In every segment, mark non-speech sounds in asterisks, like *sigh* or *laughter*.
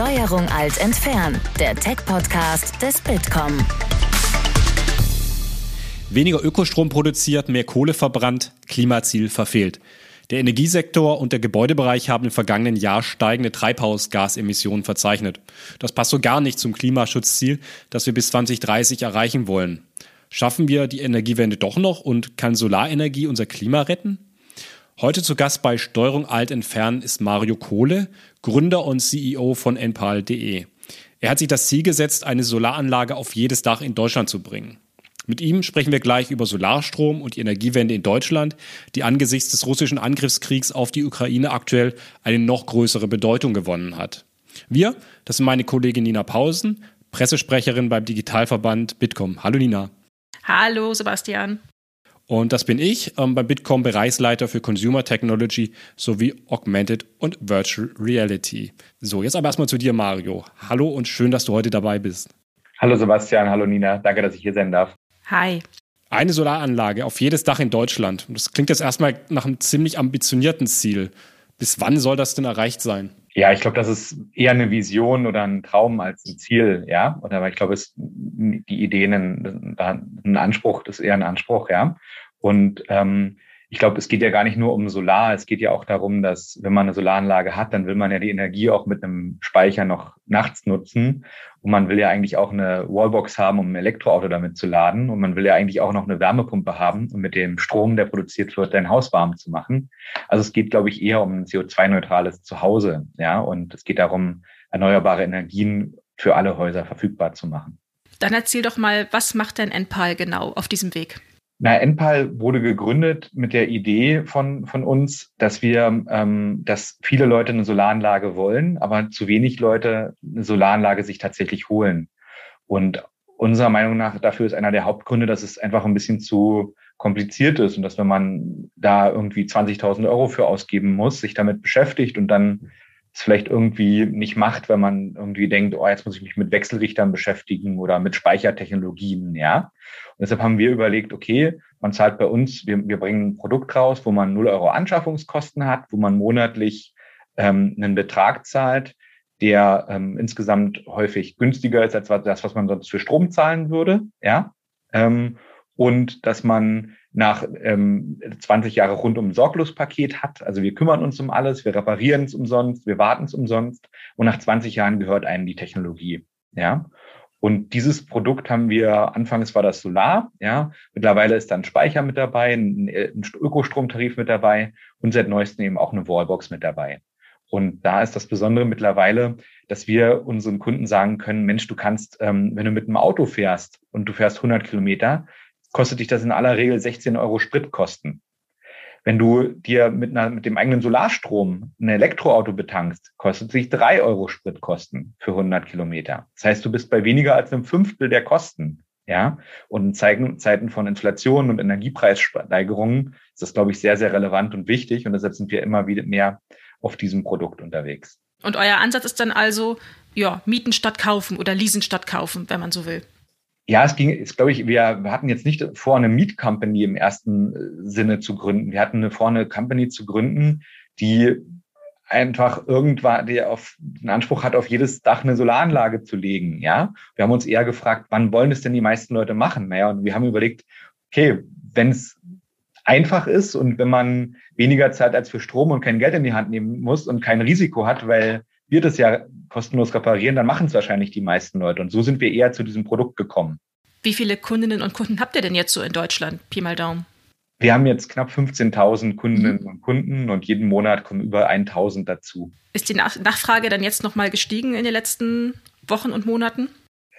Steuerung alt entfernen, der Tech-Podcast des Bitkom. Weniger Ökostrom produziert, mehr Kohle verbrannt, Klimaziel verfehlt. Der Energiesektor und der Gebäudebereich haben im vergangenen Jahr steigende Treibhausgasemissionen verzeichnet. Das passt so gar nicht zum Klimaschutzziel, das wir bis 2030 erreichen wollen. Schaffen wir die Energiewende doch noch und kann Solarenergie unser Klima retten? Heute zu Gast bei Steuerung Alt Entfernen ist Mario Kohle, Gründer und CEO von Enpal.de. Er hat sich das Ziel gesetzt, eine Solaranlage auf jedes Dach in Deutschland zu bringen. Mit ihm sprechen wir gleich über Solarstrom und die Energiewende in Deutschland, die angesichts des russischen Angriffskriegs auf die Ukraine aktuell eine noch größere Bedeutung gewonnen hat. Wir, das sind meine Kollegin Nina Pausen, Pressesprecherin beim Digitalverband Bitkom. Hallo Nina. Hallo Sebastian. Und das bin ich, ähm, beim Bitkom Bereichsleiter für Consumer Technology sowie Augmented und Virtual Reality. So, jetzt aber erstmal zu dir, Mario. Hallo und schön, dass du heute dabei bist. Hallo Sebastian, hallo Nina. Danke, dass ich hier sein darf. Hi. Eine Solaranlage auf jedes Dach in Deutschland. Das klingt jetzt erstmal nach einem ziemlich ambitionierten Ziel. Bis wann soll das denn erreicht sein? Ja, ich glaube, das ist eher eine Vision oder ein Traum als ein Ziel, ja. Oder ich glaube, es die Ideen ein, ein Anspruch, das ist eher ein Anspruch, ja. Und ähm, ich glaube, es geht ja gar nicht nur um Solar. Es geht ja auch darum, dass wenn man eine Solaranlage hat, dann will man ja die Energie auch mit einem Speicher noch nachts nutzen. Und man will ja eigentlich auch eine Wallbox haben, um ein Elektroauto damit zu laden. Und man will ja eigentlich auch noch eine Wärmepumpe haben, um mit dem Strom, der produziert wird, dein Haus warm zu machen. Also es geht, glaube ich, eher um ein CO2-neutrales Zuhause. Ja, und es geht darum, erneuerbare Energien für alle Häuser verfügbar zu machen. Dann erzähl doch mal, was macht denn Enpal genau auf diesem Weg? Na, Enpal wurde gegründet mit der Idee von, von uns, dass wir, ähm, dass viele Leute eine Solaranlage wollen, aber zu wenig Leute eine Solaranlage sich tatsächlich holen. Und unserer Meinung nach dafür ist einer der Hauptgründe, dass es einfach ein bisschen zu kompliziert ist und dass wenn man da irgendwie 20.000 Euro für ausgeben muss, sich damit beschäftigt und dann es vielleicht irgendwie nicht macht, wenn man irgendwie denkt, oh, jetzt muss ich mich mit Wechselrichtern beschäftigen oder mit Speichertechnologien, ja. Und deshalb haben wir überlegt, okay, man zahlt bei uns, wir, wir bringen ein Produkt raus, wo man 0 Euro Anschaffungskosten hat, wo man monatlich ähm, einen Betrag zahlt, der ähm, insgesamt häufig günstiger ist als das, was man sonst für Strom zahlen würde, ja. Ähm, und dass man nach ähm, 20 Jahre rundum Sorglospaket hat. Also wir kümmern uns um alles, wir reparieren es umsonst, wir warten es umsonst und nach 20 Jahren gehört einem die Technologie. Ja. Und dieses Produkt haben wir, anfangs war das Solar, ja, mittlerweile ist dann Speicher mit dabei, ein, ein Ökostromtarif mit dabei und seit neuestem eben auch eine Wallbox mit dabei. Und da ist das Besondere mittlerweile, dass wir unseren Kunden sagen können, Mensch, du kannst, ähm, wenn du mit einem Auto fährst und du fährst 100 Kilometer, kostet dich das in aller Regel 16 Euro Spritkosten. Wenn du dir mit, einer, mit dem eigenen Solarstrom ein Elektroauto betankst, kostet sich drei Euro Spritkosten für 100 Kilometer. Das heißt, du bist bei weniger als einem Fünftel der Kosten. Ja, und in Zeiten, von Inflation und Energiepreissteigerungen ist das, glaube ich, sehr, sehr relevant und wichtig. Und deshalb sind wir immer wieder mehr auf diesem Produkt unterwegs. Und euer Ansatz ist dann also, ja, mieten statt kaufen oder leasen statt kaufen, wenn man so will. Ja, es ging, ist, glaube ich, wir, hatten jetzt nicht vor, eine Meet Company im ersten äh, Sinne zu gründen. Wir hatten vor, eine Company zu gründen, die einfach irgendwann, die auf den Anspruch hat, auf jedes Dach eine Solaranlage zu legen. Ja, wir haben uns eher gefragt, wann wollen es denn die meisten Leute machen? Naja, und wir haben überlegt, okay, wenn es einfach ist und wenn man weniger Zeit als für Strom und kein Geld in die Hand nehmen muss und kein Risiko hat, weil wir das ja kostenlos reparieren, dann machen es wahrscheinlich die meisten Leute. Und so sind wir eher zu diesem Produkt gekommen. Wie viele Kundinnen und Kunden habt ihr denn jetzt so in Deutschland? Pi mal Daumen. Wir haben jetzt knapp 15.000 Kundinnen mhm. und Kunden und jeden Monat kommen über 1.000 dazu. Ist die Nach Nachfrage dann jetzt nochmal gestiegen in den letzten Wochen und Monaten?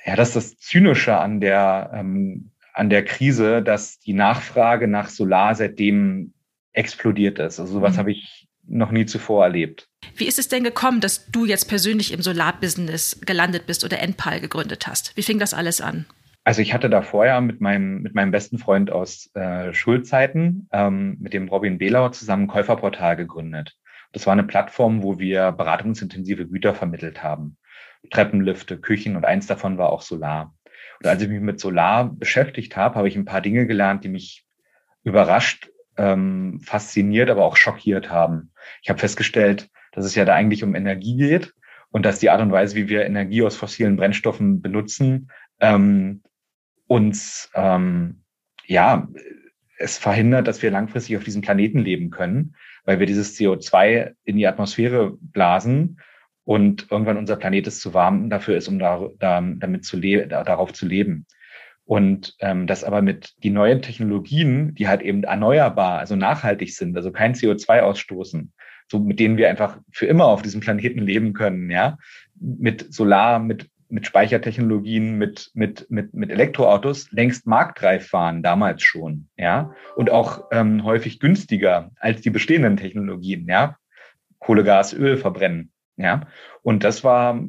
Ja, das ist das Zynische an der, ähm, an der Krise, dass die Nachfrage nach Solar seitdem explodiert ist. Also sowas mhm. habe ich noch nie zuvor erlebt. Wie ist es denn gekommen, dass du jetzt persönlich im Solarbusiness gelandet bist oder Enpal gegründet hast? Wie fing das alles an? Also ich hatte da vorher mit meinem, mit meinem besten Freund aus äh, Schulzeiten, ähm, mit dem Robin Behlauer zusammen Käuferportal gegründet. Das war eine Plattform, wo wir beratungsintensive Güter vermittelt haben. Treppenlifte, Küchen und eins davon war auch Solar. Und als ich mich mit Solar beschäftigt habe, habe ich ein paar Dinge gelernt, die mich überrascht, ähm, fasziniert, aber auch schockiert haben. Ich habe festgestellt, dass es ja da eigentlich um Energie geht und dass die Art und Weise, wie wir Energie aus fossilen Brennstoffen benutzen, ähm, uns ähm, ja es verhindert, dass wir langfristig auf diesem Planeten leben können, weil wir dieses CO2 in die Atmosphäre blasen und irgendwann unser Planet ist zu warm dafür ist, um da, da, damit zu leben, darauf zu leben. Und ähm, das aber mit die neuen Technologien, die halt eben erneuerbar, also nachhaltig sind, also kein CO2 ausstoßen, so mit denen wir einfach für immer auf diesem Planeten leben können, ja, mit Solar, mit mit Speichertechnologien, mit, mit, mit, mit Elektroautos längst marktreif waren, damals schon, ja, und auch ähm, häufig günstiger als die bestehenden Technologien, ja, Kohle, Gas, Öl verbrennen, ja, und das war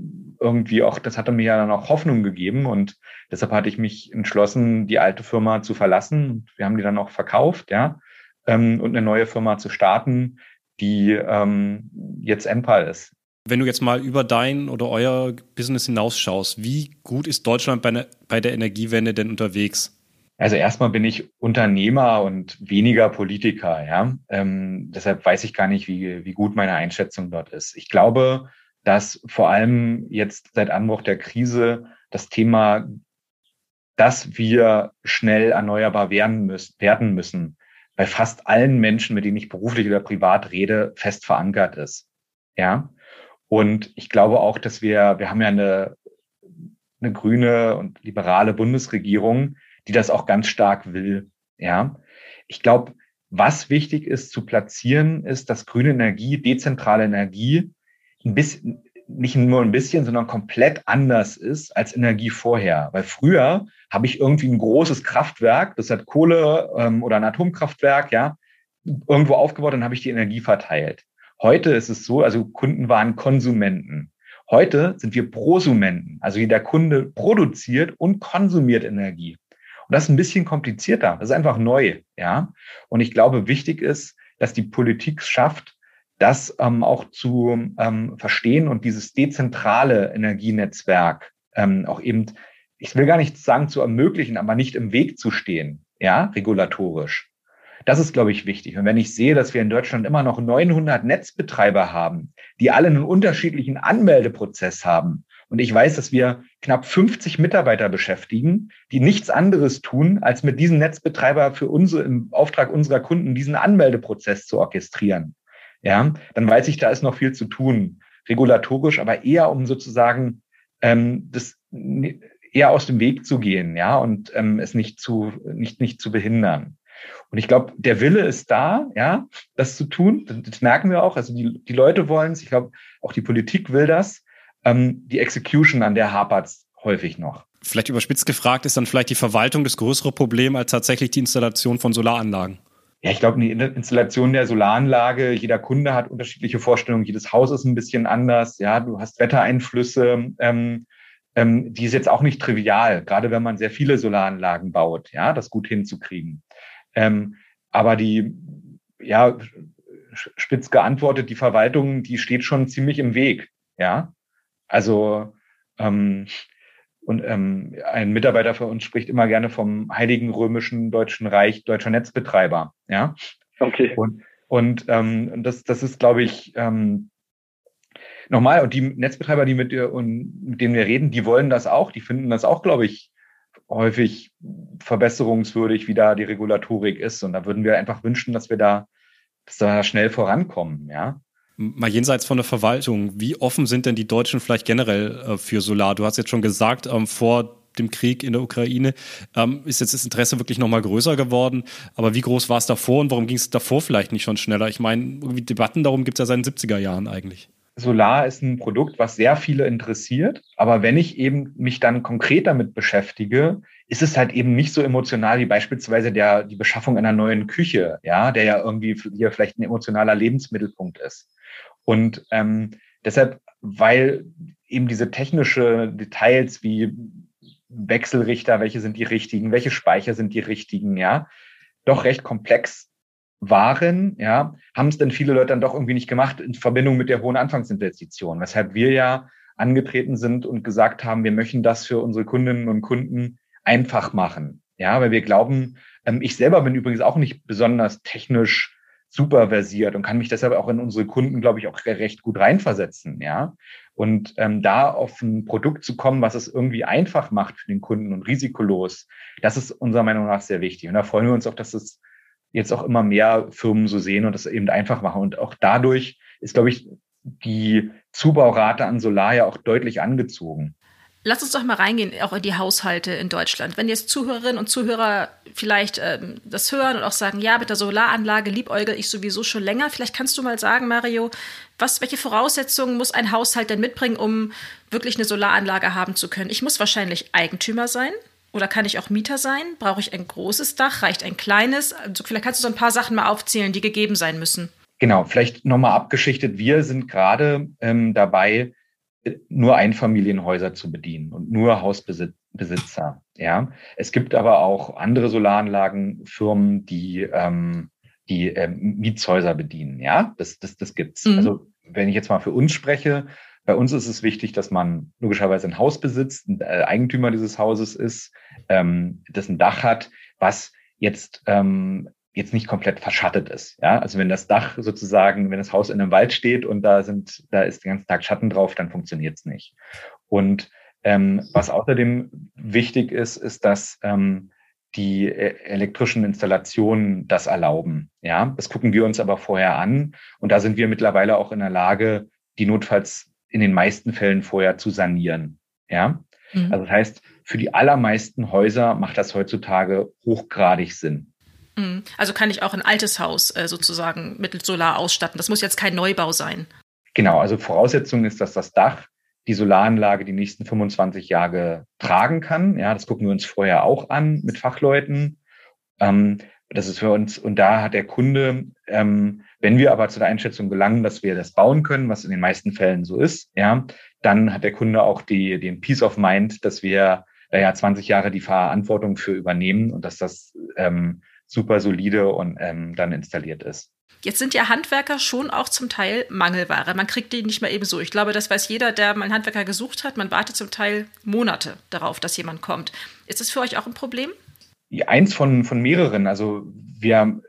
irgendwie auch, das hatte mir ja dann auch Hoffnung gegeben und deshalb hatte ich mich entschlossen, die alte Firma zu verlassen. Wir haben die dann auch verkauft, ja, ähm, und eine neue Firma zu starten, die ähm, jetzt Enpal ist. Wenn du jetzt mal über dein oder euer Business hinausschaust, wie gut ist Deutschland bei, ne, bei der Energiewende denn unterwegs? Also erstmal bin ich Unternehmer und weniger Politiker, ja. Ähm, deshalb weiß ich gar nicht, wie, wie gut meine Einschätzung dort ist. Ich glaube, dass vor allem jetzt seit Anbruch der Krise das Thema, dass wir schnell erneuerbar werden müssen, werden müssen, bei fast allen Menschen, mit denen ich beruflich oder privat rede, fest verankert ist. Ja. Und ich glaube auch, dass wir, wir haben ja eine, eine grüne und liberale Bundesregierung, die das auch ganz stark will. Ja, ich glaube, was wichtig ist zu platzieren, ist, dass grüne Energie, dezentrale Energie ein bisschen, nicht nur ein bisschen, sondern komplett anders ist als Energie vorher. Weil früher habe ich irgendwie ein großes Kraftwerk, das hat Kohle ähm, oder ein Atomkraftwerk, ja, irgendwo aufgebaut, dann habe ich die Energie verteilt. Heute ist es so, also Kunden waren Konsumenten. Heute sind wir Prosumenten, also wie der Kunde produziert und konsumiert Energie. Und das ist ein bisschen komplizierter. Das ist einfach neu, ja. Und ich glaube, wichtig ist, dass die Politik schafft, das ähm, auch zu ähm, verstehen und dieses dezentrale Energienetzwerk ähm, auch eben, ich will gar nicht sagen zu ermöglichen, aber nicht im Weg zu stehen, ja, regulatorisch. Das ist, glaube ich, wichtig. Und wenn ich sehe, dass wir in Deutschland immer noch 900 Netzbetreiber haben, die alle einen unterschiedlichen Anmeldeprozess haben, und ich weiß, dass wir knapp 50 Mitarbeiter beschäftigen, die nichts anderes tun, als mit diesem Netzbetreiber für unsere, im Auftrag unserer Kunden diesen Anmeldeprozess zu orchestrieren. Ja, dann weiß ich, da ist noch viel zu tun, regulatorisch, aber eher um sozusagen ähm, das eher aus dem Weg zu gehen, ja, und ähm, es nicht zu nicht nicht zu behindern. Und ich glaube, der Wille ist da, ja, das zu tun. Das merken wir auch. Also die, die Leute wollen es. Ich glaube, auch die Politik will das. Ähm, die Execution, an der hapert es häufig noch. Vielleicht überspitzt gefragt ist dann vielleicht die Verwaltung das größere Problem als tatsächlich die Installation von Solaranlagen. Ja, ich glaube, die Installation der Solaranlage, jeder Kunde hat unterschiedliche Vorstellungen, jedes Haus ist ein bisschen anders. Ja, du hast Wettereinflüsse. Ähm, ähm, die ist jetzt auch nicht trivial, gerade wenn man sehr viele Solaranlagen baut, ja, das gut hinzukriegen. Ähm, aber die, ja, spitz geantwortet, die Verwaltung, die steht schon ziemlich im Weg. Ja, also ähm, und ähm, ein Mitarbeiter von uns spricht immer gerne vom Heiligen Römischen Deutschen Reich deutscher Netzbetreiber. Ja. Okay. Und, und ähm, das, das ist, glaube ich, ähm, nochmal. Und die Netzbetreiber, die mit, und mit denen wir reden, die wollen das auch. Die finden das auch, glaube ich, häufig verbesserungswürdig, wie da die Regulatorik ist. Und da würden wir einfach wünschen, dass wir da, dass da schnell vorankommen, ja. Mal jenseits von der Verwaltung, wie offen sind denn die Deutschen vielleicht generell äh, für Solar? Du hast jetzt schon gesagt, ähm, vor dem Krieg in der Ukraine ähm, ist jetzt das Interesse wirklich nochmal größer geworden. Aber wie groß war es davor und warum ging es davor vielleicht nicht schon schneller? Ich meine, Debatten darum gibt es ja seit den 70er Jahren eigentlich. Solar ist ein Produkt, was sehr viele interessiert. Aber wenn ich eben mich dann konkret damit beschäftige, ist es halt eben nicht so emotional wie beispielsweise der, die Beschaffung einer neuen Küche, ja, der ja irgendwie hier vielleicht ein emotionaler Lebensmittelpunkt ist. Und ähm, deshalb, weil eben diese technische Details wie Wechselrichter, welche sind die richtigen, welche Speicher sind die richtigen, ja, doch recht komplex waren, ja, haben es dann viele Leute dann doch irgendwie nicht gemacht in Verbindung mit der hohen Anfangsinvestition, weshalb wir ja angetreten sind und gesagt haben, wir möchten das für unsere Kundinnen und Kunden einfach machen. Ja, weil wir glauben, ähm, ich selber bin übrigens auch nicht besonders technisch super versiert und kann mich deshalb auch in unsere Kunden, glaube ich, auch recht gut reinversetzen. Ja, Und ähm, da auf ein Produkt zu kommen, was es irgendwie einfach macht für den Kunden und risikolos, das ist unserer Meinung nach sehr wichtig. Und da freuen wir uns auch, dass es jetzt auch immer mehr Firmen so sehen und das eben einfach machen. Und auch dadurch ist, glaube ich, die Zubaurate an Solar ja auch deutlich angezogen. Lass uns doch mal reingehen, auch in die Haushalte in Deutschland. Wenn jetzt Zuhörerinnen und Zuhörer vielleicht ähm, das hören und auch sagen, ja, mit der Solaranlage liebäugel ich sowieso schon länger, vielleicht kannst du mal sagen, Mario, was, welche Voraussetzungen muss ein Haushalt denn mitbringen, um wirklich eine Solaranlage haben zu können? Ich muss wahrscheinlich Eigentümer sein. Oder kann ich auch Mieter sein? Brauche ich ein großes Dach? Reicht ein kleines? Also vielleicht kannst du so ein paar Sachen mal aufzählen, die gegeben sein müssen. Genau, vielleicht nochmal abgeschichtet. Wir sind gerade ähm, dabei, nur Einfamilienhäuser zu bedienen und nur Hausbesitzer. Ja, es gibt aber auch andere Solaranlagenfirmen, die ähm, die ähm, Mietshäuser bedienen. Ja, das das das gibt's. Mhm. Also wenn ich jetzt mal für uns spreche, bei uns ist es wichtig, dass man logischerweise ein Haus besitzt, ein äh, Eigentümer dieses Hauses ist, ähm, das ein Dach hat, was jetzt ähm, jetzt nicht komplett verschattet ist. Ja, also wenn das Dach sozusagen, wenn das Haus in einem Wald steht und da sind, da ist den ganzen Tag Schatten drauf, dann funktioniert es nicht. Und ähm, was außerdem wichtig ist, ist, dass ähm, die äh, elektrischen Installationen das erlauben. Ja, das gucken wir uns aber vorher an und da sind wir mittlerweile auch in der Lage, die notfalls in den meisten Fällen vorher zu sanieren. Ja, mhm. also das heißt, für die allermeisten Häuser macht das heutzutage hochgradig Sinn. Mhm. Also kann ich auch ein altes Haus äh, sozusagen mit Solar ausstatten. Das muss jetzt kein Neubau sein. Genau, also Voraussetzung ist, dass das Dach die Solaranlage die nächsten 25 Jahre tragen kann. Ja, das gucken wir uns vorher auch an mit Fachleuten. Ähm, das ist für uns, und da hat der Kunde, ähm, wenn wir aber zu der Einschätzung gelangen, dass wir das bauen können, was in den meisten Fällen so ist, ja, dann hat der Kunde auch die, den Peace of Mind, dass wir äh, ja 20 Jahre die Verantwortung für übernehmen und dass das ähm, super solide und ähm, dann installiert ist. Jetzt sind ja Handwerker schon auch zum Teil Mangelware. Man kriegt die nicht mehr eben so. Ich glaube, das weiß jeder, der mal einen Handwerker gesucht hat. Man wartet zum Teil Monate darauf, dass jemand kommt. Ist das für euch auch ein Problem? Eins von, von mehreren. Also wir,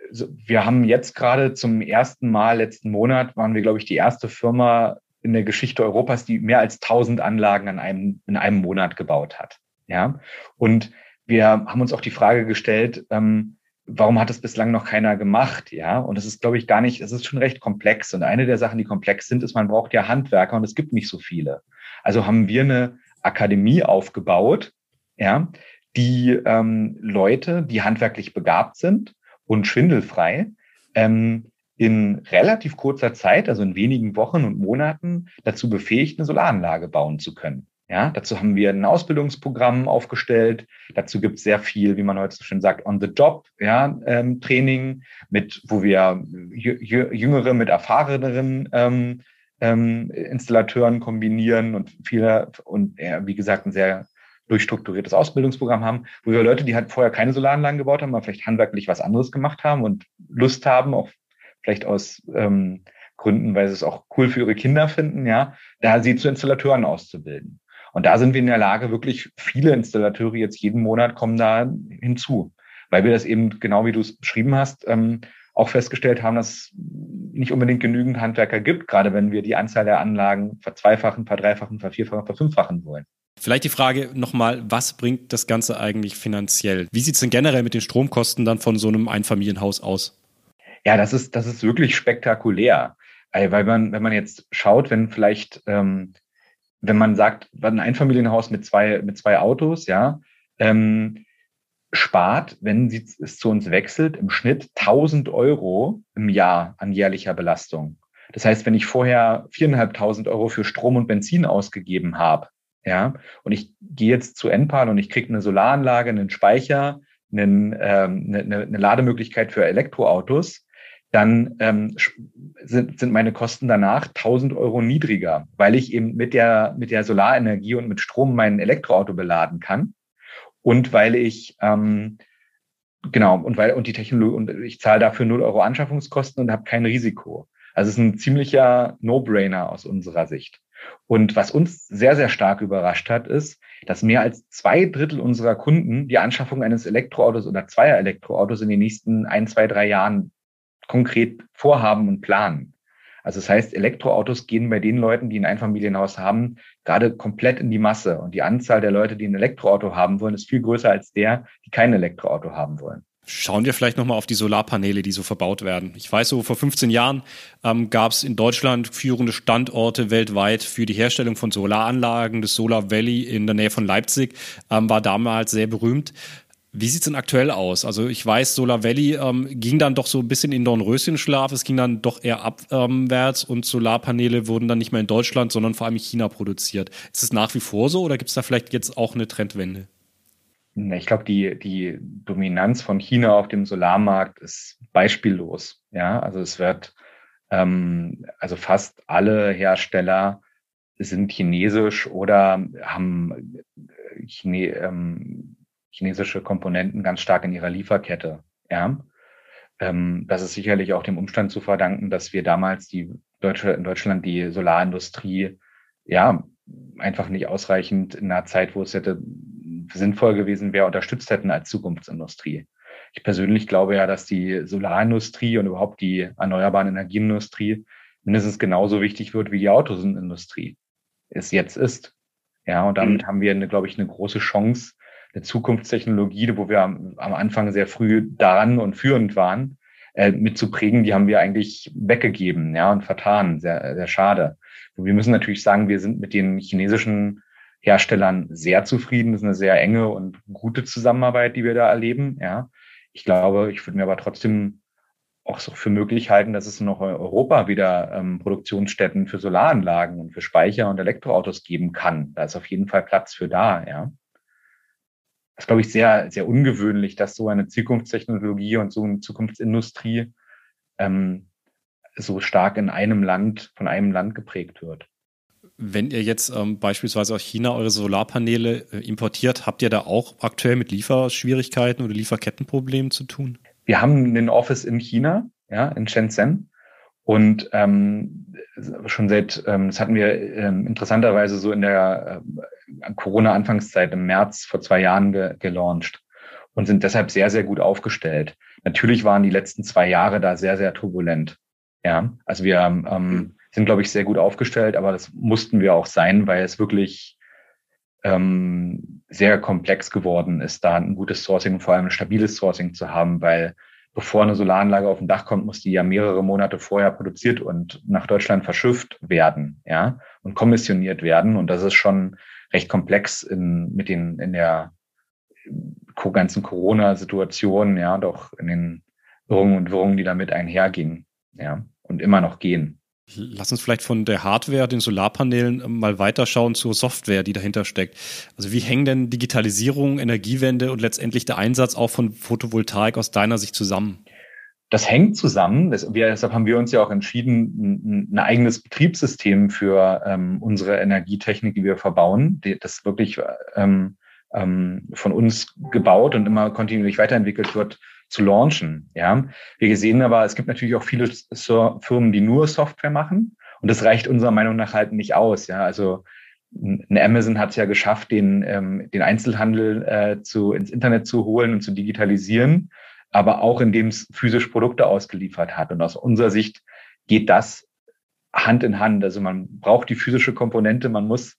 wir haben jetzt gerade zum ersten Mal letzten Monat, waren wir, glaube ich, die erste Firma in der Geschichte Europas, die mehr als 1000 Anlagen an einem, in einem Monat gebaut hat. Ja. Und wir haben uns auch die Frage gestellt, ähm, warum hat es bislang noch keiner gemacht? Ja, und das ist, glaube ich, gar nicht, es ist schon recht komplex. Und eine der Sachen, die komplex sind, ist, man braucht ja Handwerker und es gibt nicht so viele. Also haben wir eine Akademie aufgebaut, ja, die ähm, Leute, die handwerklich begabt sind und schwindelfrei, ähm, in relativ kurzer Zeit, also in wenigen Wochen und Monaten, dazu befähigt, eine Solaranlage bauen zu können. Ja, dazu haben wir ein Ausbildungsprogramm aufgestellt. Dazu gibt es sehr viel, wie man heute so schön sagt, on the job, ja, ähm, Training, mit, wo wir jüngere mit erfahreneren ähm, ähm, Installateuren kombinieren und viele und ja, wie gesagt ein sehr durchstrukturiertes Ausbildungsprogramm haben, wo wir Leute, die halt vorher keine Solaranlagen gebaut haben, aber vielleicht handwerklich was anderes gemacht haben und Lust haben, auch vielleicht aus ähm, Gründen, weil sie es auch cool für ihre Kinder finden, ja, da sie zu Installateuren auszubilden. Und da sind wir in der Lage, wirklich viele Installateure jetzt jeden Monat kommen da hinzu, weil wir das eben genau wie du es beschrieben hast, ähm, auch festgestellt haben, dass es nicht unbedingt genügend Handwerker gibt, gerade wenn wir die Anzahl der Anlagen verzweifachen, verdreifachen, vervierfachen, verfünffachen wollen. Vielleicht die Frage nochmal, was bringt das Ganze eigentlich finanziell? Wie sieht es denn generell mit den Stromkosten dann von so einem Einfamilienhaus aus? Ja, das ist, das ist wirklich spektakulär. Weil man, wenn man jetzt schaut, wenn vielleicht ähm, wenn man sagt, ein Einfamilienhaus mit zwei, mit zwei Autos, ja, ähm, spart, wenn sie es zu uns wechselt, im Schnitt 1000 Euro im Jahr an jährlicher Belastung. Das heißt, wenn ich vorher viereinhalbtausend Euro für Strom und Benzin ausgegeben habe, ja, und ich gehe jetzt zu Enpal und ich kriege eine Solaranlage, einen Speicher, einen, ähm, eine, eine Lademöglichkeit für Elektroautos, dann ähm, sind, sind meine Kosten danach 1000 Euro niedriger, weil ich eben mit der, mit der Solarenergie und mit Strom mein Elektroauto beladen kann und weil ich, ähm, genau, und weil, und die Technologie, und ich zahle dafür 0 Euro Anschaffungskosten und habe kein Risiko. Also es ist ein ziemlicher No-Brainer aus unserer Sicht. Und was uns sehr, sehr stark überrascht hat, ist, dass mehr als zwei Drittel unserer Kunden die Anschaffung eines Elektroautos oder zweier Elektroautos in den nächsten ein, zwei, drei Jahren konkret vorhaben und planen. Also das heißt, Elektroautos gehen bei den Leuten, die ein Einfamilienhaus haben, gerade komplett in die Masse. Und die Anzahl der Leute, die ein Elektroauto haben wollen, ist viel größer als der, die kein Elektroauto haben wollen. Schauen wir vielleicht nochmal auf die Solarpaneele, die so verbaut werden. Ich weiß, so vor 15 Jahren ähm, gab es in Deutschland führende Standorte weltweit für die Herstellung von Solaranlagen. Das Solar Valley in der Nähe von Leipzig ähm, war damals sehr berühmt. Wie sieht's denn aktuell aus? Also ich weiß, Solar Valley ähm, ging dann doch so ein bisschen in Dornröschenschlaf, es ging dann doch eher abwärts und Solarpaneele wurden dann nicht mehr in Deutschland, sondern vor allem in China produziert. Ist es nach wie vor so oder gibt's da vielleicht jetzt auch eine Trendwende? Ich glaube, die, die Dominanz von China auf dem Solarmarkt ist beispiellos. Ja, also es wird, ähm, also fast alle Hersteller sind chinesisch oder haben Chine, ähm, chinesische Komponenten ganz stark in ihrer Lieferkette. Ja, ähm, das ist sicherlich auch dem Umstand zu verdanken, dass wir damals die deutsche in Deutschland die Solarindustrie ja einfach nicht ausreichend in einer Zeit, wo es hätte sinnvoll gewesen wäre, unterstützt hätten als Zukunftsindustrie. Ich persönlich glaube ja, dass die Solarindustrie und überhaupt die erneuerbaren Energienindustrie mindestens genauso wichtig wird wie die Autosindustrie es jetzt ist. Ja, und damit mhm. haben wir, eine, glaube ich, eine große Chance, eine Zukunftstechnologie, wo wir am, am Anfang sehr früh daran und führend waren, äh, mit zu prägen, die haben wir eigentlich weggegeben, ja, und vertan. Sehr, sehr schade. Und wir müssen natürlich sagen, wir sind mit den chinesischen Herstellern sehr zufrieden. Das ist eine sehr enge und gute Zusammenarbeit, die wir da erleben. Ja, ich glaube, ich würde mir aber trotzdem auch so für möglich halten, dass es noch in Europa wieder ähm, Produktionsstätten für Solaranlagen und für Speicher und Elektroautos geben kann. Da ist auf jeden Fall Platz für da, ja. Das ist, glaube ich, sehr, sehr ungewöhnlich, dass so eine Zukunftstechnologie und so eine Zukunftsindustrie ähm, so stark in einem Land, von einem Land geprägt wird. Wenn ihr jetzt ähm, beispielsweise aus China eure Solarpaneele äh, importiert, habt ihr da auch aktuell mit Lieferschwierigkeiten oder Lieferkettenproblemen zu tun? Wir haben einen Office in China, ja, in Shenzhen. Und ähm, schon seit, ähm, das hatten wir ähm, interessanterweise so in der äh, Corona-Anfangszeit im März vor zwei Jahren ge gelauncht und sind deshalb sehr, sehr gut aufgestellt. Natürlich waren die letzten zwei Jahre da sehr, sehr turbulent. Ja, also wir ähm, sind, glaube ich, sehr gut aufgestellt, aber das mussten wir auch sein, weil es wirklich ähm, sehr komplex geworden ist, da ein gutes Sourcing und vor allem ein stabiles Sourcing zu haben, weil bevor eine Solaranlage auf dem Dach kommt, muss die ja mehrere Monate vorher produziert und nach Deutschland verschifft werden, ja, und kommissioniert werden. Und das ist schon recht komplex in, mit den, in der ganzen Corona-Situation, ja, doch in den Irrungen und Wirrungen, die damit einhergingen, ja, und immer noch gehen. Lass uns vielleicht von der Hardware, den Solarpanelen ähm, mal weiterschauen zur Software, die dahinter steckt. Also wie hängen denn Digitalisierung, Energiewende und letztendlich der Einsatz auch von Photovoltaik aus deiner Sicht zusammen? Das hängt zusammen. Deshalb haben wir uns ja auch entschieden, ein, eigenes Betriebssystem für ähm, unsere Energietechnik, die wir verbauen, das wirklich ähm, ähm, von uns gebaut und immer kontinuierlich weiterentwickelt wird, zu launchen. Ja, wir gesehen aber, es gibt natürlich auch viele Firmen, die nur Software machen und das reicht unserer Meinung nach halt nicht aus. Ja, also ein Amazon hat es ja geschafft, den, ähm, den Einzelhandel äh, zu, ins Internet zu holen und zu digitalisieren, aber auch indem es physisch Produkte ausgeliefert hat. Und aus unserer Sicht geht das Hand in Hand. Also man braucht die physische Komponente, man muss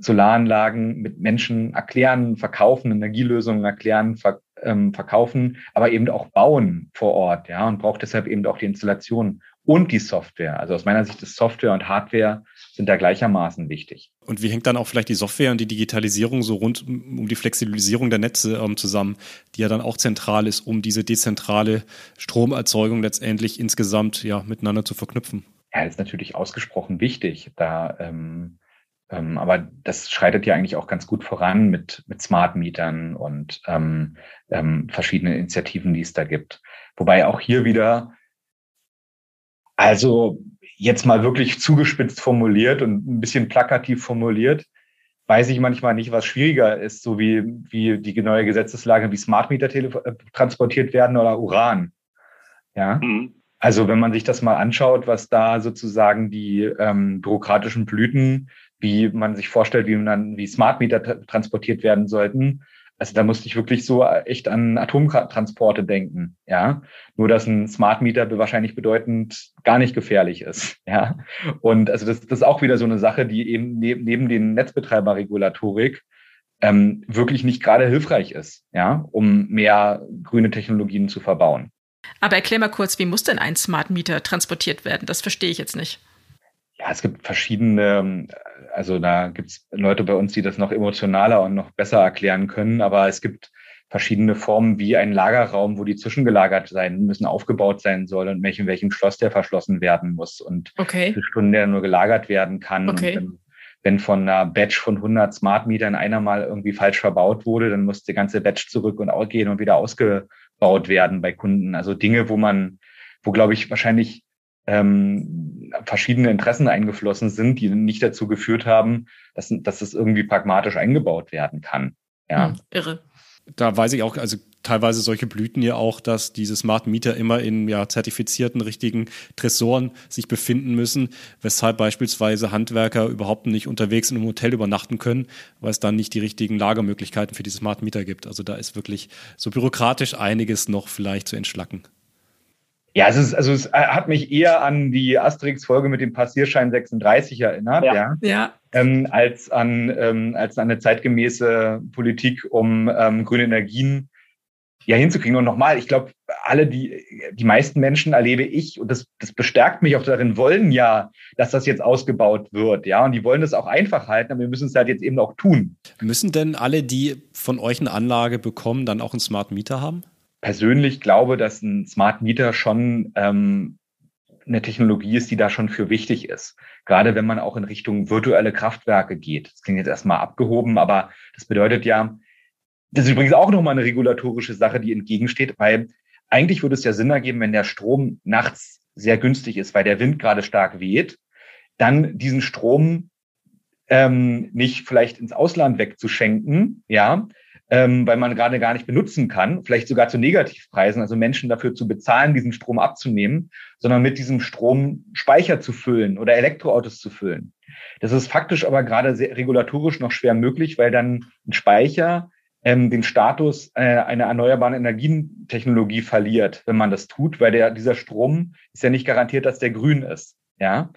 Solaranlagen mit Menschen erklären, verkaufen, Energielösungen erklären, ver ähm, verkaufen, aber eben auch bauen vor Ort, ja, und braucht deshalb eben auch die Installation und die Software. Also aus meiner Sicht ist Software und Hardware sind da gleichermaßen wichtig. Und wie hängt dann auch vielleicht die Software und die Digitalisierung so rund um die Flexibilisierung der Netze ähm, zusammen, die ja dann auch zentral ist, um diese dezentrale Stromerzeugung letztendlich insgesamt ja miteinander zu verknüpfen? Ja, das ist natürlich ausgesprochen wichtig. Da ähm, ähm, aber das schreitet ja eigentlich auch ganz gut voran mit, mit Smart Mietern und ähm, ähm, verschiedenen Initiativen, die es da gibt. Wobei auch hier wieder, also jetzt mal wirklich zugespitzt formuliert und ein bisschen plakativ formuliert, weiß ich manchmal nicht, was schwieriger ist, so wie, wie die neue Gesetzeslage, wie Smart Meter äh, transportiert werden oder Uran. Ja. Mhm. Also wenn man sich das mal anschaut, was da sozusagen die ähm, bürokratischen Blüten wie man sich vorstellt, wie man wie Smart Meter transportiert werden sollten, Also da musste ich wirklich so echt an Atomtransporte denken, ja. Nur dass ein Smart Meter wahrscheinlich bedeutend gar nicht gefährlich ist, *laughs* ja. Und also das, das ist auch wieder so eine Sache, die eben neben, neben den Netzbetreiberregulatorik ähm, wirklich nicht gerade hilfreich ist, ja, um mehr grüne Technologien zu verbauen. Aber erklär mal kurz, wie muss denn ein Smart Meter transportiert werden? Das verstehe ich jetzt nicht. Ja, es gibt verschiedene, also da gibt es Leute bei uns, die das noch emotionaler und noch besser erklären können, aber es gibt verschiedene Formen, wie ein Lagerraum, wo die zwischengelagert sein müssen, aufgebaut sein soll und in welchem Schloss der verschlossen werden muss und okay. wie Stunden der nur gelagert werden kann. Okay. Wenn, wenn, von einer Batch von 100 Smart Metern einer mal irgendwie falsch verbaut wurde, dann muss die ganze Batch zurück und gehen und wieder ausgebaut werden bei Kunden. Also Dinge, wo man, wo glaube ich wahrscheinlich ähm, verschiedene Interessen eingeflossen sind, die nicht dazu geführt haben, dass, dass es irgendwie pragmatisch eingebaut werden kann. Ja. Hm, irre. Da weiß ich auch, also teilweise solche Blüten ja auch, dass diese Smart Meter immer in ja, zertifizierten richtigen Tresoren sich befinden müssen, weshalb beispielsweise Handwerker überhaupt nicht unterwegs in einem Hotel übernachten können, weil es dann nicht die richtigen Lagermöglichkeiten für diese Smart Meter gibt. Also da ist wirklich so bürokratisch einiges noch vielleicht zu entschlacken. Ja, es ist, also es äh, hat mich eher an die Asterix-Folge mit dem Passierschein 36 erinnert, ja, ja. ja. Ähm, als an ähm, als an eine zeitgemäße Politik, um ähm, grüne Energien ja hinzukriegen. Und nochmal, ich glaube, alle die die meisten Menschen erlebe ich und das das bestärkt mich auch darin, wollen ja, dass das jetzt ausgebaut wird, ja, und die wollen das auch einfach halten, aber wir müssen es halt jetzt eben auch tun. Müssen denn alle, die von euch eine Anlage bekommen, dann auch einen Smart Meter haben? Persönlich glaube, dass ein Smart Meter schon ähm, eine Technologie ist, die da schon für wichtig ist. Gerade wenn man auch in Richtung virtuelle Kraftwerke geht. Das klingt jetzt erstmal abgehoben, aber das bedeutet ja, das ist übrigens auch nochmal eine regulatorische Sache, die entgegensteht, weil eigentlich würde es ja Sinn ergeben, wenn der Strom nachts sehr günstig ist, weil der Wind gerade stark weht, dann diesen Strom ähm, nicht vielleicht ins Ausland wegzuschenken, ja, ähm, weil man gerade gar nicht benutzen kann, vielleicht sogar zu Negativpreisen, also Menschen dafür zu bezahlen, diesen Strom abzunehmen, sondern mit diesem Strom Speicher zu füllen oder Elektroautos zu füllen. Das ist faktisch aber gerade sehr, regulatorisch noch schwer möglich, weil dann ein Speicher ähm, den Status äh, einer erneuerbaren Energientechnologie verliert, wenn man das tut, weil der, dieser Strom ist ja nicht garantiert, dass der grün ist. Ja.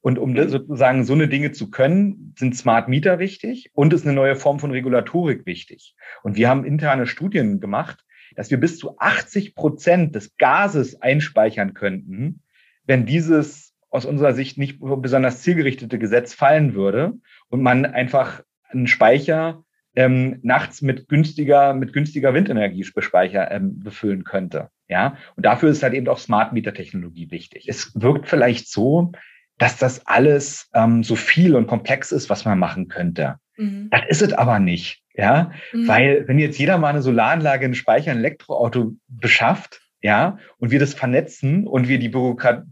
Und um mhm. sozusagen so eine Dinge zu können, sind Smart Meter wichtig und ist eine neue Form von Regulatorik wichtig. Und wir haben interne Studien gemacht, dass wir bis zu 80 Prozent des Gases einspeichern könnten, wenn dieses aus unserer Sicht nicht besonders zielgerichtete Gesetz fallen würde und man einfach einen Speicher ähm, nachts mit günstiger, mit günstiger Windenergie bespeicher, ähm, befüllen könnte. Ja, und dafür ist halt eben auch Smart Meter Technologie wichtig. Es wirkt vielleicht so, dass das alles ähm, so viel und komplex ist, was man machen könnte. Mhm. Das ist es aber nicht, ja, mhm. weil wenn jetzt jeder mal eine Solaranlage, einen Speicher, ein Elektroauto beschafft, ja, und wir das vernetzen und wir die Bürokrat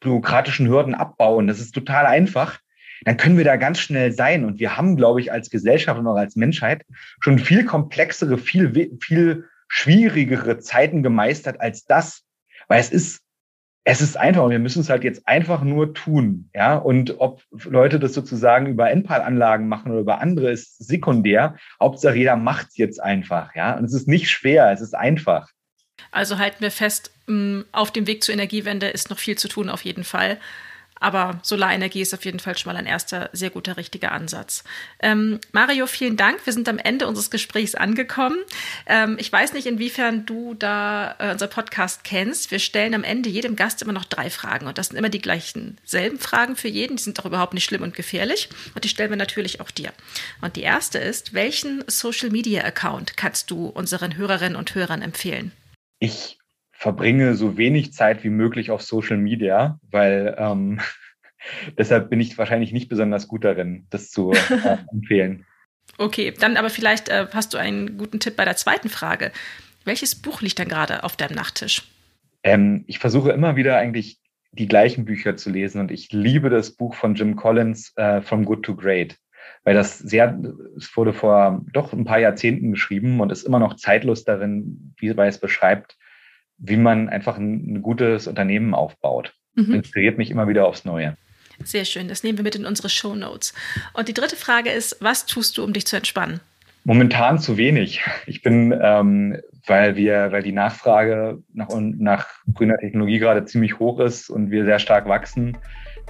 bürokratischen Hürden abbauen, das ist total einfach, dann können wir da ganz schnell sein. Und wir haben, glaube ich, als Gesellschaft und auch als Menschheit schon viel komplexere, viel, viel schwierigere Zeiten gemeistert als das. Weil es ist es ist einfach, wir müssen es halt jetzt einfach nur tun, ja. Und ob Leute das sozusagen über NPAL-Anlagen machen oder über andere, ist sekundär. Hauptsache jeder macht es jetzt einfach, ja. Und es ist nicht schwer, es ist einfach. Also halten wir fest, auf dem Weg zur Energiewende ist noch viel zu tun, auf jeden Fall. Aber Solarenergie ist auf jeden Fall schon mal ein erster sehr guter, richtiger Ansatz. Ähm, Mario, vielen Dank. Wir sind am Ende unseres Gesprächs angekommen. Ähm, ich weiß nicht, inwiefern du da äh, unser Podcast kennst. Wir stellen am Ende jedem Gast immer noch drei Fragen. Und das sind immer die gleichen selben Fragen für jeden. Die sind auch überhaupt nicht schlimm und gefährlich. Und die stellen wir natürlich auch dir. Und die erste ist, welchen Social Media Account kannst du unseren Hörerinnen und Hörern empfehlen? Ich verbringe so wenig Zeit wie möglich auf Social Media, weil ähm, *laughs* deshalb bin ich wahrscheinlich nicht besonders gut darin, das zu äh, *laughs* empfehlen. Okay, dann aber vielleicht äh, hast du einen guten Tipp bei der zweiten Frage. Welches Buch liegt dann gerade auf deinem Nachttisch? Ähm, ich versuche immer wieder eigentlich die gleichen Bücher zu lesen und ich liebe das Buch von Jim Collins, äh, From Good to Great, weil das sehr, es wurde vor doch ein paar Jahrzehnten geschrieben und ist immer noch zeitlos darin, wie es beschreibt, wie man einfach ein, ein gutes Unternehmen aufbaut. Mhm. Inspiriert mich immer wieder aufs Neue. Sehr schön, das nehmen wir mit in unsere Show Notes. Und die dritte Frage ist, was tust du, um dich zu entspannen? Momentan zu wenig. Ich bin, ähm, weil wir, weil die Nachfrage nach, nach grüner Technologie gerade ziemlich hoch ist und wir sehr stark wachsen,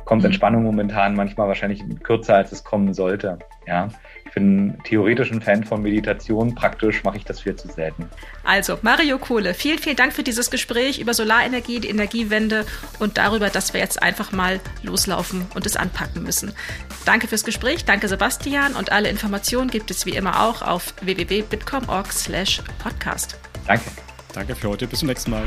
kommt mhm. Entspannung momentan manchmal wahrscheinlich kürzer, als es kommen sollte. Ja, bin theoretisch ein Fan von Meditation, praktisch mache ich das viel zu selten. Also, Mario Kohle, vielen, vielen Dank für dieses Gespräch über Solarenergie, die Energiewende und darüber, dass wir jetzt einfach mal loslaufen und es anpacken müssen. Danke fürs Gespräch, danke Sebastian und alle Informationen gibt es wie immer auch auf www.bitcom.org/podcast. Danke. Danke für heute, bis zum nächsten Mal.